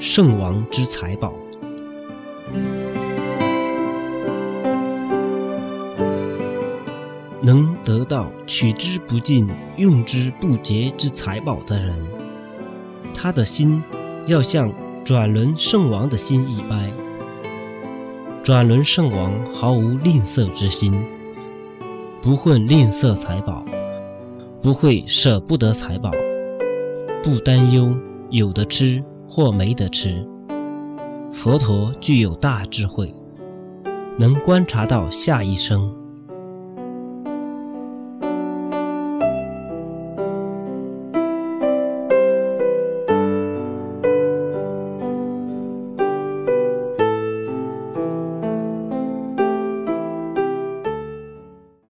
圣王之财宝。能得到取之不尽、用之不竭之财宝的人，他的心要像转轮圣王的心一般。转轮圣王毫无吝啬之心，不会吝啬财宝，不会舍不得财宝，不担忧有的吃或没得吃。佛陀具有大智慧，能观察到下一生。